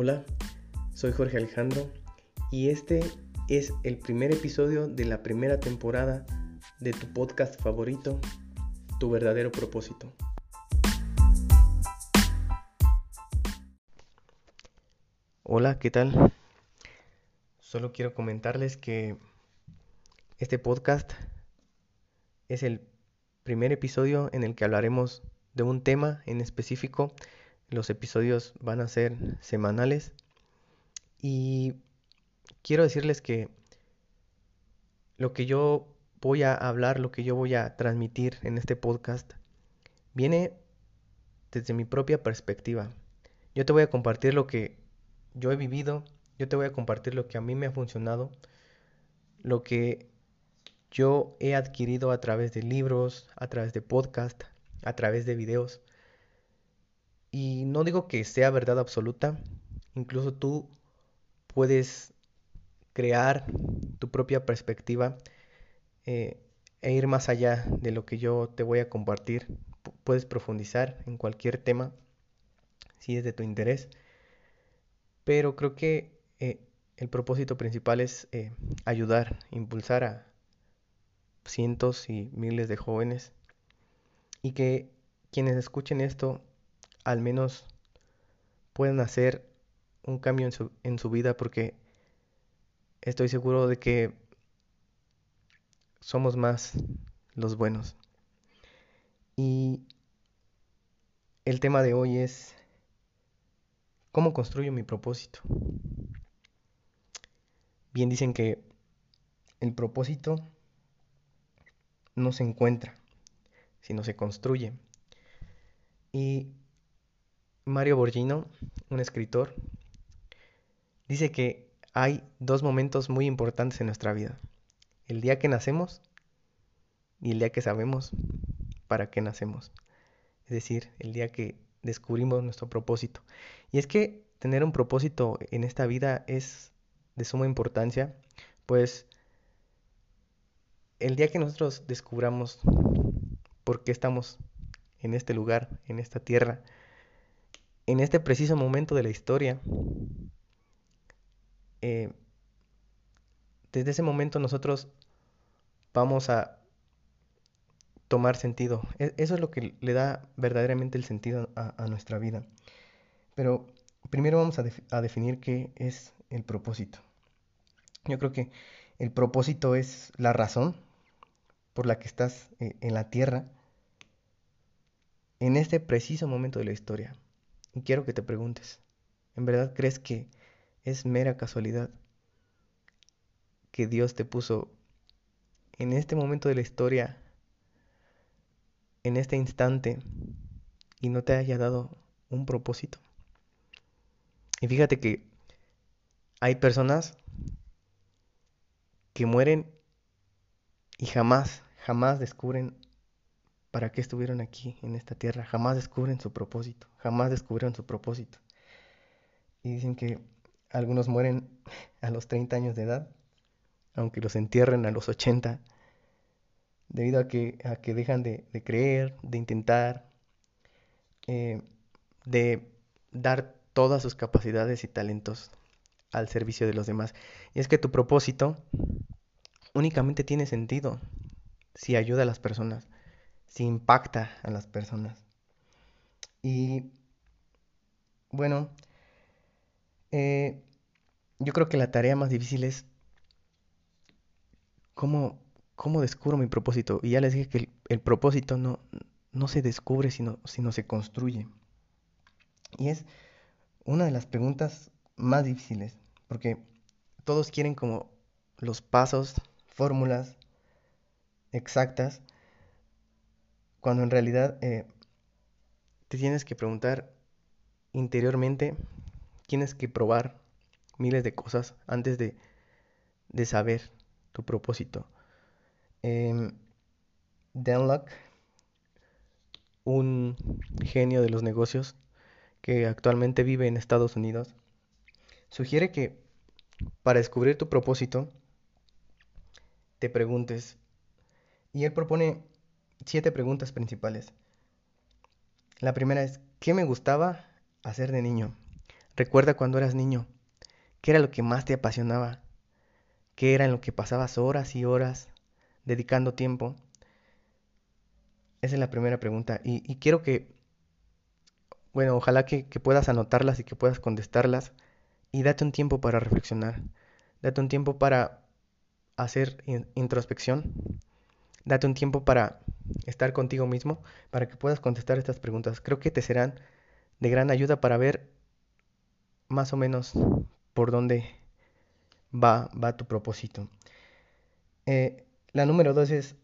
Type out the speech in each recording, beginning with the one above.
Hola, soy Jorge Alejandro y este es el primer episodio de la primera temporada de tu podcast favorito, Tu verdadero propósito. Hola, ¿qué tal? Solo quiero comentarles que este podcast es el primer episodio en el que hablaremos de un tema en específico los episodios van a ser semanales. Y quiero decirles que lo que yo voy a hablar, lo que yo voy a transmitir en este podcast, viene desde mi propia perspectiva. Yo te voy a compartir lo que yo he vivido, yo te voy a compartir lo que a mí me ha funcionado, lo que yo he adquirido a través de libros, a través de podcast, a través de videos. Y no digo que sea verdad absoluta, incluso tú puedes crear tu propia perspectiva eh, e ir más allá de lo que yo te voy a compartir. puedes profundizar en cualquier tema si es de tu interés. Pero creo que eh, el propósito principal es eh, ayudar, impulsar a cientos y miles de jóvenes y que quienes escuchen esto al menos pueden hacer un cambio en su, en su vida porque estoy seguro de que somos más los buenos. Y el tema de hoy es cómo construyo mi propósito. Bien dicen que el propósito no se encuentra, sino se construye. Y Mario Borgino, un escritor, dice que hay dos momentos muy importantes en nuestra vida. El día que nacemos y el día que sabemos para qué nacemos. Es decir, el día que descubrimos nuestro propósito. Y es que tener un propósito en esta vida es de suma importancia, pues el día que nosotros descubramos por qué estamos en este lugar, en esta tierra, en este preciso momento de la historia, eh, desde ese momento nosotros vamos a tomar sentido. E, eso es lo que le da verdaderamente el sentido a, nuestra vida. Pero primero vamos a, definir qué es el propósito. Yo creo que el propósito es la razón por la que estás eh, en la tierra en este preciso momento de la historia. Y quiero que te preguntes, ¿en verdad crees que es mera casualidad que Dios te puso en este momento de la historia, en este instante, y no te haya dado un propósito? Y fíjate que hay personas que mueren y jamás, jamás descubren para qué estuvieron aquí en esta tierra. Jamás descubren su propósito, jamás descubrieron su propósito. Y dicen que algunos mueren a los 30 años de edad, aunque los entierren a los 80, debido a que, dejan de, creer, de intentar, eh, de dar todas sus capacidades y talentos al servicio de los demás. Y es que tu propósito únicamente tiene sentido si ayuda a las personas si impacta a las personas. Y bueno, eh, yo creo que la tarea más difícil es cómo, cómo descubro mi propósito. Y ya les dije que el, propósito no, no se descubre, sino, sino se construye. Y es una de las preguntas más difíciles, porque todos quieren como los pasos, fórmulas exactas, cuando en realidad eh, te tienes que preguntar interiormente, tienes que probar miles de cosas antes de, saber tu propósito. Eh, Dan un genio de los negocios que actualmente vive en Estados Unidos, sugiere que para descubrir tu propósito te preguntes, y él propone siete preguntas principales. La primera es, ¿qué me gustaba hacer de niño? Recuerda cuando eras niño, qué era lo que más te apasionaba, qué era en lo que pasabas horas y horas dedicando tiempo. Esa es la primera pregunta. Y, quiero que, bueno, ojalá que, que puedas anotarlas y que puedas contestarlas. Y date un tiempo para reflexionar. Date un tiempo para hacer introspección. Date un tiempo para estar contigo mismo, para que puedas contestar estas preguntas. Creo que te serán de gran ayuda para ver más o menos por dónde va, va tu propósito. Eh, la número dos es,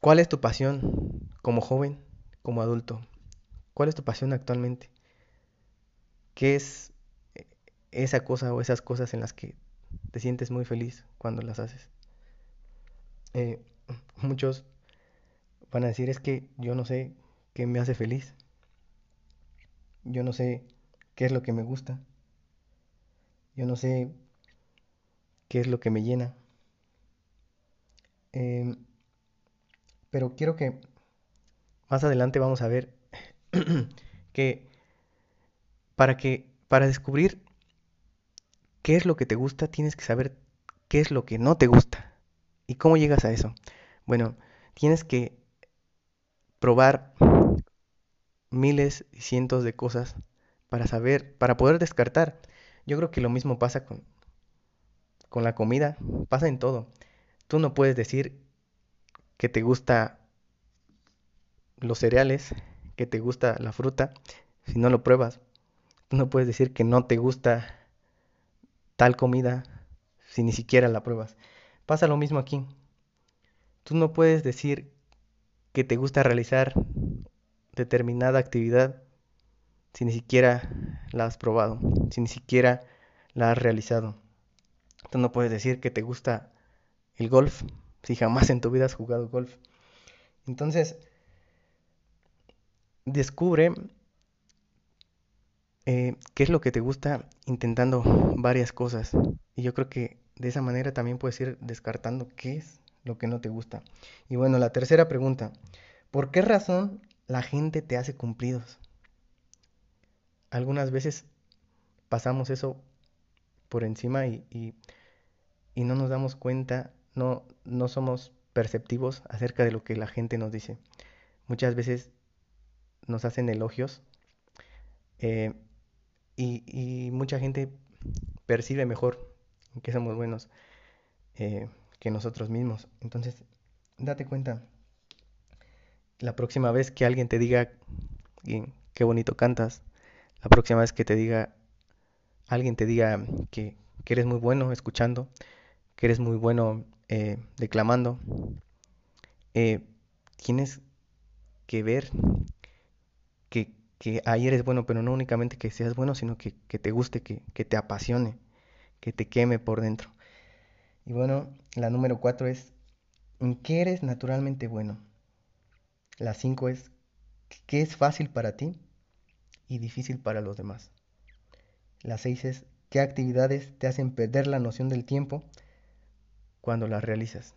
¿cuál es tu pasión como joven, como adulto? ¿Cuál es tu pasión actualmente? ¿Qué es esa cosa o esas cosas en las que te sientes muy feliz cuando las haces? Eh, muchos van a decir es que yo no sé qué me hace feliz. Yo no sé qué es lo que me gusta. Yo no sé qué es lo que me llena. Em, pero quiero que más adelante vamos a ver que para que para descubrir qué es lo que te gusta tienes que saber qué es lo que no te gusta y cómo llegas a eso. Bueno, tienes que probar miles y cientos de cosas para saber, para poder descartar. Yo creo que lo mismo pasa con, con la comida, pasa en todo. Tú no puedes decir que te gusta los cereales, que te gusta la fruta, si no lo pruebas. Tú no puedes decir que no te gusta tal comida si ni siquiera la pruebas. Pasa lo mismo aquí. Tú no puedes decir que te gusta realizar determinada actividad si ni siquiera la has probado, si ni siquiera la has realizado. Tú no puedes decir que te gusta el golf si jamás en tu vida has jugado golf. Entonces, descubre eh, qué es lo que te gusta intentando varias cosas. Y yo creo que de esa manera también puedes ir descartando qué es lo que no te gusta. Y bueno, la tercera pregunta. ¿Por qué razón la gente te hace cumplidos? Algunas veces pasamos eso por encima y, y, no nos damos cuenta, no, no somos perceptivos acerca de lo que la gente nos dice. Muchas veces nos hacen elogios eh, y, y, mucha gente percibe mejor que somos buenos eh, que nosotros mismos. Entonces, date cuenta, la próxima vez que alguien te diga qué bonito cantas, la próxima vez que te diga alguien te diga que, eres muy bueno escuchando, que eres muy bueno eh, declamando, eh, tienes que ver que, ahí eres bueno, pero no únicamente que seas bueno, sino que, te guste, que, que, te apasione, que te queme por dentro. Y bueno, la número cuatro es, ¿en qué eres naturalmente bueno? La cinco es, ¿qué es fácil para ti y difícil para los demás? La seis es qué actividades te hacen perder la noción del tiempo cuando las realizas.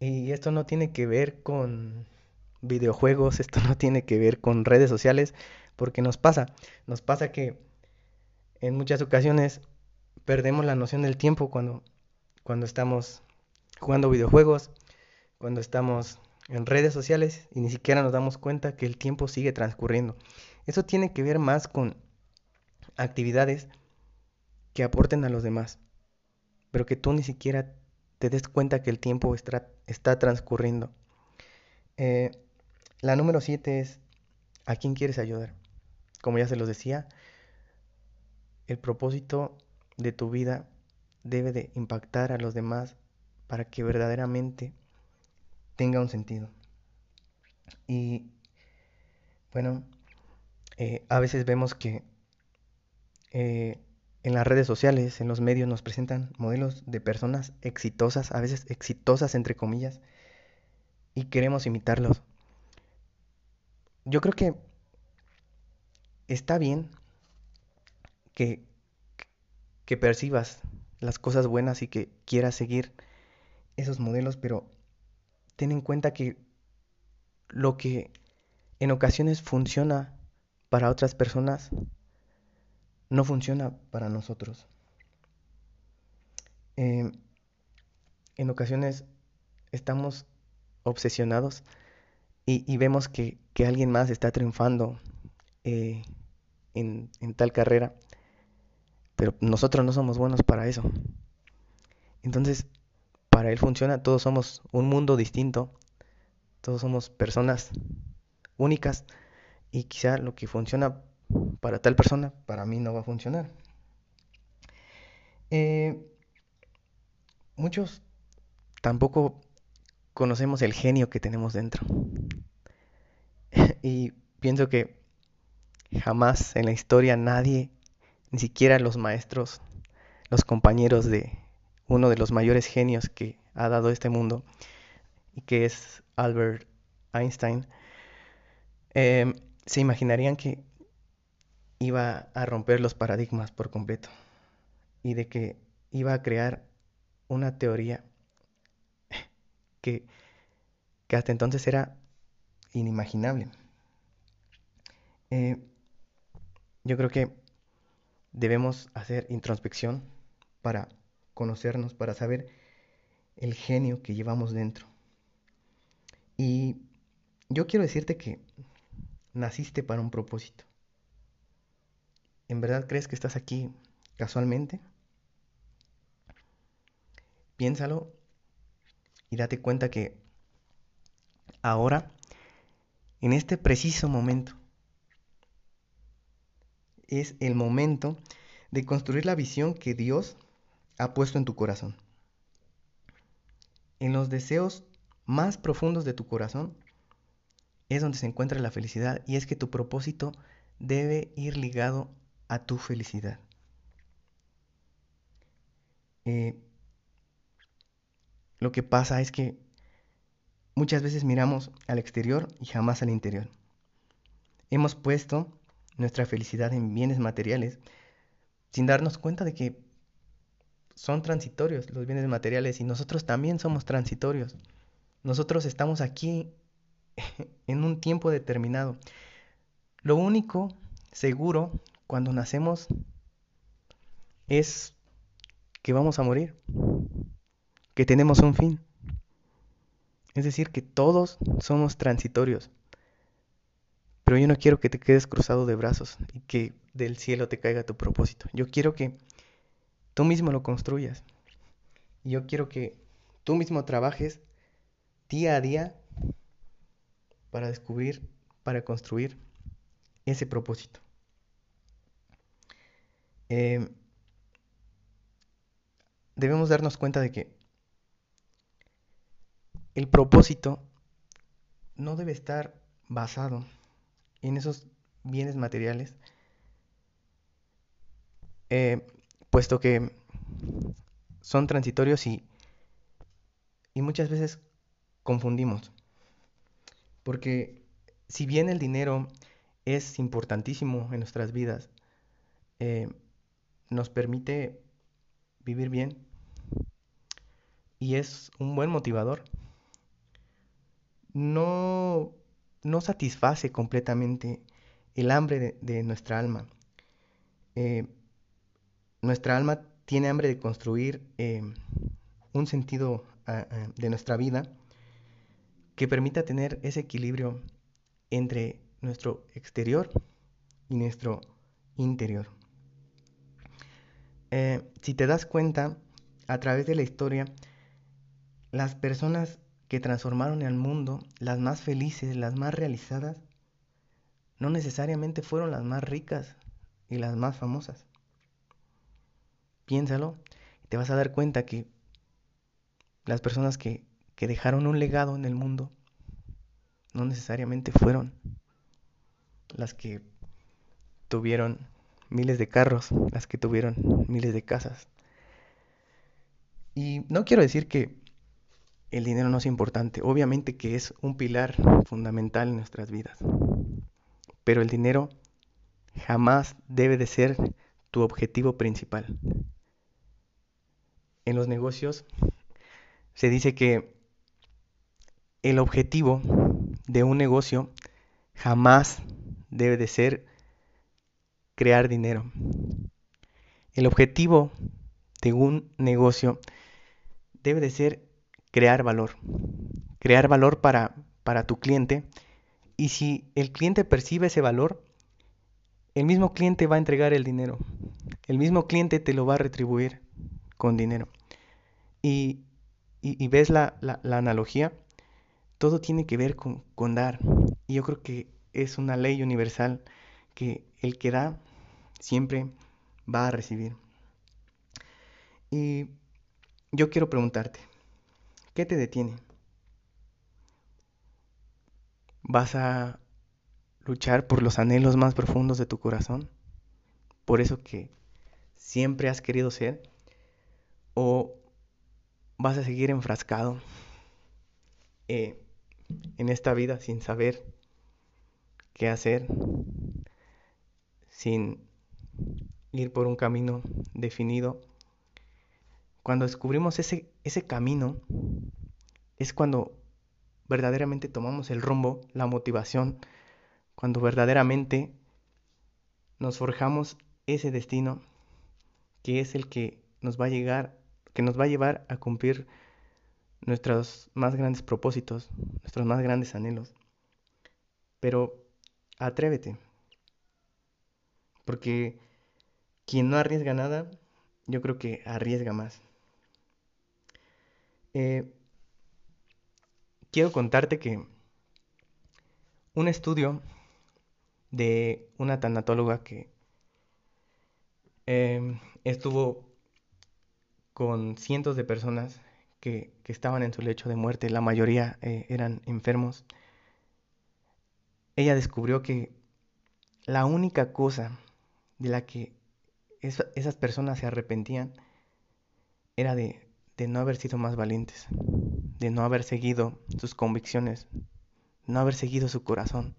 Y esto no tiene que ver con videojuegos, esto no tiene que ver con redes sociales, porque nos pasa, nos pasa que en muchas ocasiones perdemos la noción del tiempo cuando, cuando estamos jugando videojuegos, cuando estamos en redes sociales y ni siquiera nos damos cuenta que el tiempo sigue transcurriendo. Eso tiene que ver más con actividades que aporten a los demás, pero que tú ni siquiera te des cuenta que el tiempo está, transcurriendo. Eh, la número 7 es, ¿a quién quieres ayudar? Como ya se los decía, el propósito de tu vida debe de impactar a los demás para que verdaderamente tenga un sentido. Y bueno, eh, a veces vemos que eh, en las redes sociales, en los medios, nos presentan modelos de personas exitosas, a veces exitosas entre comillas, y queremos imitarlos. Yo creo que está bien que, que percibas las cosas buenas y que quieras seguir esos modelos, pero ten en cuenta que lo que en ocasiones funciona para otras personas no funciona para nosotros. Eh, en ocasiones estamos obsesionados y, vemos que, alguien más está triunfando eh, en, en tal carrera, pero nosotros no somos buenos para eso. Entonces, para él funciona, todos somos un mundo distinto, todos somos personas únicas y quizá lo que funciona para tal persona, para mí no va a funcionar. Eh, muchos tampoco conocemos el genio que tenemos dentro. y pienso que jamás en la historia nadie, ni siquiera los maestros, los compañeros de uno de los mayores genios que ha dado este mundo, y que es Albert Einstein, eh, se imaginarían que iba a romper los paradigmas por completo y de que iba a crear una teoría que, que hasta entonces era inimaginable. Eh, yo creo que debemos hacer introspección para conocernos, para saber el genio que llevamos dentro. Y yo quiero decirte que naciste para un propósito. ¿En verdad crees que estás aquí casualmente? Piénsalo y date cuenta que ahora, en este preciso momento, es el momento de construir la visión que Dios ha puesto en tu corazón. En los deseos más profundos de tu corazón es donde se encuentra la felicidad y es que tu propósito debe ir ligado a tu felicidad. Eh, lo que pasa es que muchas veces miramos al exterior y jamás al interior. Hemos puesto nuestra felicidad en bienes materiales sin darnos cuenta de que son transitorios los bienes materiales y nosotros también somos transitorios. Nosotros estamos aquí en un tiempo determinado. Lo único seguro cuando nacemos es que vamos a morir, que tenemos un fin. Es decir, que todos somos transitorios. Pero yo no quiero que te quedes cruzado de brazos y que del cielo te caiga tu propósito. Yo quiero que tú mismo lo construyas. Yo quiero que tú mismo trabajes día a día para descubrir, para construir ese propósito. Eh, debemos darnos cuenta de que el propósito no debe estar basado en esos bienes materiales, eh, puesto que son transitorios y, y muchas veces confundimos. Porque si bien el dinero es importantísimo en nuestras vidas, eh, nos permite vivir bien y es un buen motivador. No, no satisface completamente el hambre de, nuestra alma. Eh, nuestra alma tiene hambre de construir eh, un sentido ah, ah, de nuestra vida que permita tener ese equilibrio entre nuestro exterior y nuestro interior. Eh, si te das cuenta, a través de la historia, las personas que transformaron el mundo, las más felices, las más realizadas, no necesariamente fueron las más ricas y las más famosas. Piénsalo y te vas a dar cuenta que las personas que que dejaron un legado en el mundo no necesariamente fueron las que tuvieron miles de carros, las que tuvieron miles de casas. Y no quiero decir que el dinero no es importante, obviamente que es un pilar fundamental en nuestras vidas, pero el dinero jamás debe de ser tu objetivo principal. En los negocios se dice que el objetivo de un negocio jamás debe de ser crear dinero. El objetivo de un negocio debe de ser crear valor. Crear valor para, para tu cliente. Y si el cliente percibe ese valor, el mismo cliente va a entregar el dinero. El mismo cliente te lo va a retribuir con dinero. Y, y, ves la, la, la, analogía, todo tiene que ver con, con dar. Y yo creo que es una ley universal que el que da siempre va a recibir. Y yo quiero preguntarte, ¿qué te detiene? ¿Vas a luchar por los anhelos más profundos de tu corazón? ¿Por eso que siempre has querido ser? ¿O vas a seguir enfrascado eh, en esta vida sin saber qué hacer, sin ir por un camino definido? Cuando descubrimos ese, ese camino, es cuando verdaderamente tomamos el rumbo, la motivación, cuando verdaderamente nos forjamos ese destino que es el que nos va a llegar, que nos va a llevar a cumplir nuestros más grandes propósitos, nuestros más grandes anhelos. Pero atrévete, porque quien no arriesga nada, yo creo que arriesga más. Eh, quiero contarte que un estudio de una tanatóloga que em, estuvo con cientos de personas que, estaban en su lecho de muerte, la mayoría eh, eran enfermos, ella descubrió que la única cosa de la que esas personas se arrepentían era de, de no haber sido más valientes, de no haber seguido sus convicciones, no haber seguido su corazón,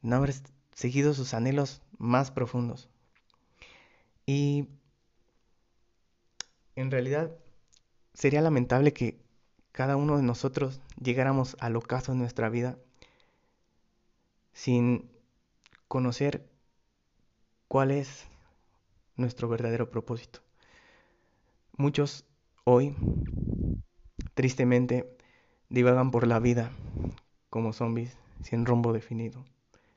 no haber seguido sus anhelos más profundos. Y en realidad sería lamentable que cada uno de nosotros llegáramos al ocaso en nuestra vida sin conocer cuál es nuestro verdadero propósito. Muchos hoy, tristemente, divagan por la vida como zombies, sin rumbo definido,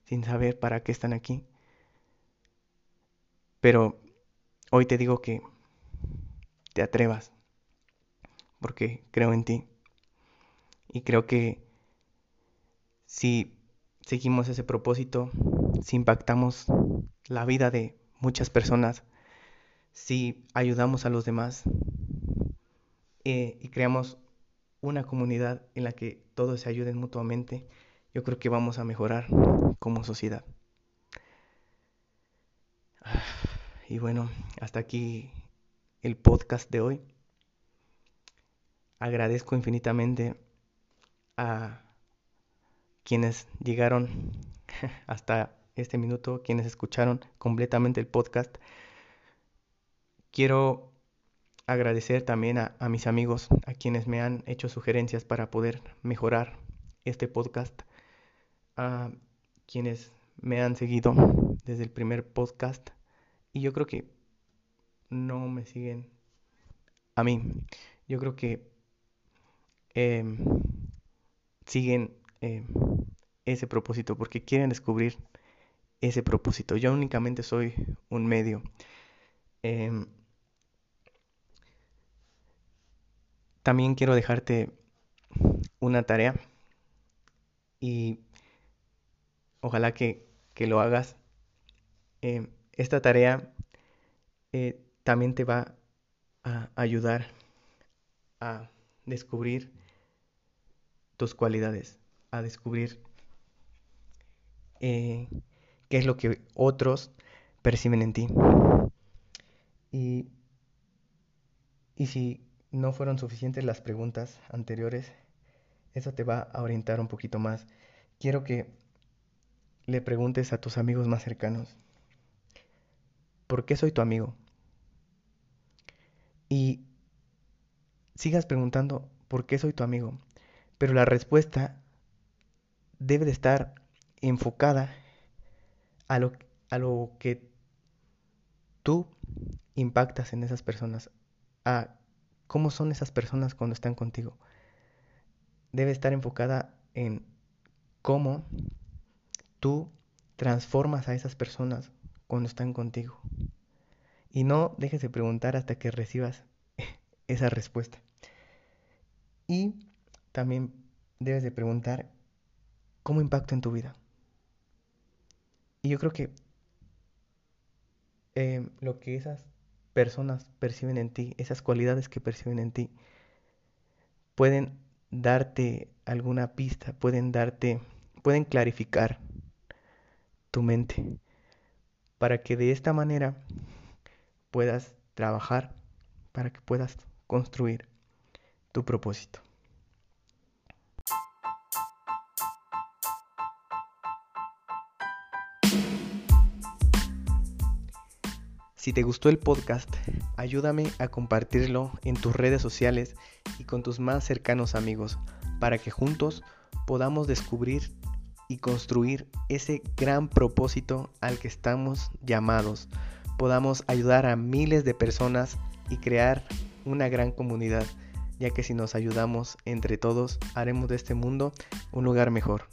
sin saber para qué están aquí. Pero hoy te digo que te atrevas, porque creo en ti. Y creo que si seguimos ese propósito, si impactamos la vida de muchas personas, si ayudamos a los demás eh, y creamos una comunidad en la que todos se ayuden mutuamente, yo creo que vamos a mejorar como sociedad. Y bueno, hasta aquí el podcast de hoy. Agradezco infinitamente a quienes llegaron hasta este minuto, quienes escucharon completamente el podcast. Quiero agradecer también a, mis amigos, a quienes me han hecho sugerencias para poder mejorar este podcast, a quienes me han seguido desde el primer podcast y yo creo que no me siguen a mí. Yo creo que em, siguen em, ese propósito porque quieren descubrir ese propósito. Yo únicamente soy un medio. Em, también quiero dejarte una tarea y ojalá que, lo hagas. Em, esta tarea eh, también te va a ayudar a descubrir tus cualidades, a descubrir eh, qué es lo que otros perciben en ti. Y, y si no fueron suficientes las preguntas anteriores, eso te va a orientar un poquito más. Quiero que le preguntes a tus amigos más cercanos, ¿por qué soy tu amigo? Y sigas preguntando, ¿por qué soy tu amigo? Pero la respuesta debe de estar enfocada a lo, a lo que tú impactas en esas personas, cómo son esas personas cuando están contigo. Debe estar enfocada en cómo tú transformas a esas personas cuando están contigo. Y no dejes de preguntar hasta que recibas esa respuesta. Y también debes de preguntar cómo impacta en tu vida. Y yo creo que eh, lo que esas personas perciben en ti, esas cualidades que perciben en ti, pueden darte alguna pista, pueden darte, pueden clarificar tu mente para que de esta manera puedas trabajar, para que puedas construir tu propósito. Si te gustó el podcast, ayúdame a compartirlo en tus redes sociales y con tus más cercanos amigos para que juntos podamos descubrir y construir ese gran propósito al que estamos llamados. Podamos ayudar a miles de personas y crear una gran comunidad, ya que si nos ayudamos entre todos haremos de este mundo un lugar mejor.